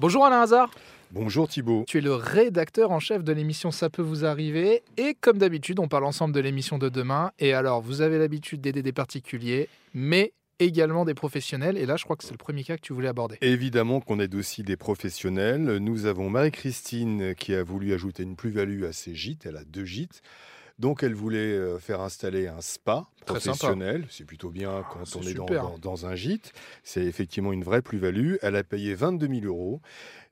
Bonjour Alain Hazard. Bonjour Thibault. Tu es le rédacteur en chef de l'émission Ça peut vous arriver. Et comme d'habitude, on parle ensemble de l'émission de demain. Et alors, vous avez l'habitude d'aider des particuliers, mais également des professionnels. Et là, je crois que c'est le premier cas que tu voulais aborder. Évidemment qu'on aide aussi des professionnels. Nous avons Marie-Christine qui a voulu ajouter une plus-value à ses gîtes. Elle a deux gîtes. Donc, elle voulait euh, faire installer un spa professionnel. C'est plutôt bien quand c'est on est dans, super. dans- dans un gîte. C'est effectivement une vraie plus-value. Elle a payé 22 000 euros.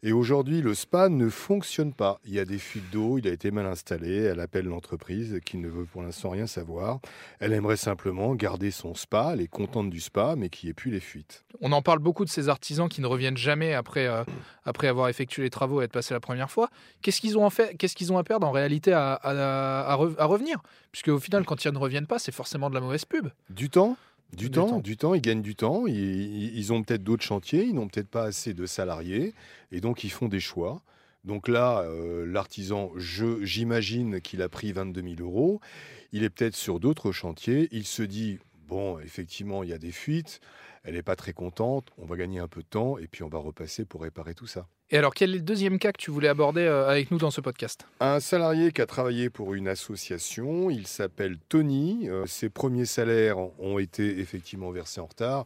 Et aujourd'hui, le spa ne fonctionne pas. Il y a des fuites d'eau, il a été mal installé. Elle appelle l'entreprise qui ne veut pour l'instant rien savoir. Elle aimerait simplement garder son spa. Elle est contente du spa, mais qu'il n'y ait plus les fuites. On en parle beaucoup de ces artisans qui ne reviennent jamais après, euh, après avoir effectué les travaux et être passés la première fois. Qu'est-ce qu'ils ont, en fait, qu'est-ce qu'ils ont à perdre en réalité à, à- à re- à revenir? Puisque au final, quand ils ne reviennent pas, c'est forcément de la mauvaise pub. Du temps du, Du temps, temps. du temps, ils gagnent du temps, ils, ils- ont peut-être d'autres chantiers, ils n'ont peut-être pas assez de salariés, et donc ils font des choix. Donc là, euh, l'artisan, je- j'imagine qu'il a pris 22 000 euros, il est peut-être sur d'autres chantiers, il se dit, bon, effectivement, il y a des fuites, elle n'est pas très contente, on va gagner un peu de temps, et puis on va repasser pour réparer tout ça. Et alors, quel est le deuxième cas que tu voulais aborder euh, avec nous dans ce podcast? Un salarié qui a travaillé pour une association, il s'appelle Tony. Euh, ses premiers salaires ont été effectivement versés en retard.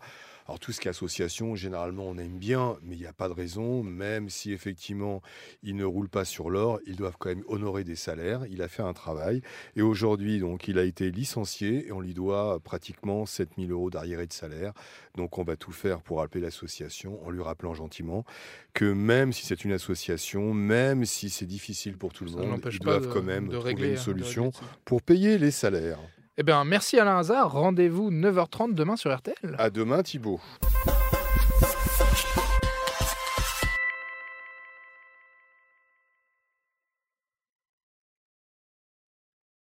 Alors tout ce qui est association, généralement on aime bien, mais il n'y a pas de raison, même si effectivement ils ne roulent pas sur l'or, ils doivent quand même honorer des salaires. Il a fait un travail et aujourd'hui donc il a été licencié et on lui doit pratiquement 7000 euros d'arriéré de salaire. Donc on va tout faire pour appeler l'association en lui rappelant gentiment que même si c'est une association, même si c'est difficile pour tout le Ça monde, ils doivent de- quand même de trouver régler, une hein, solution pour payer les salaires. Eh bien, merci Alain Hazard. Rendez-vous 9h30 demain sur RTL. À demain Thibault.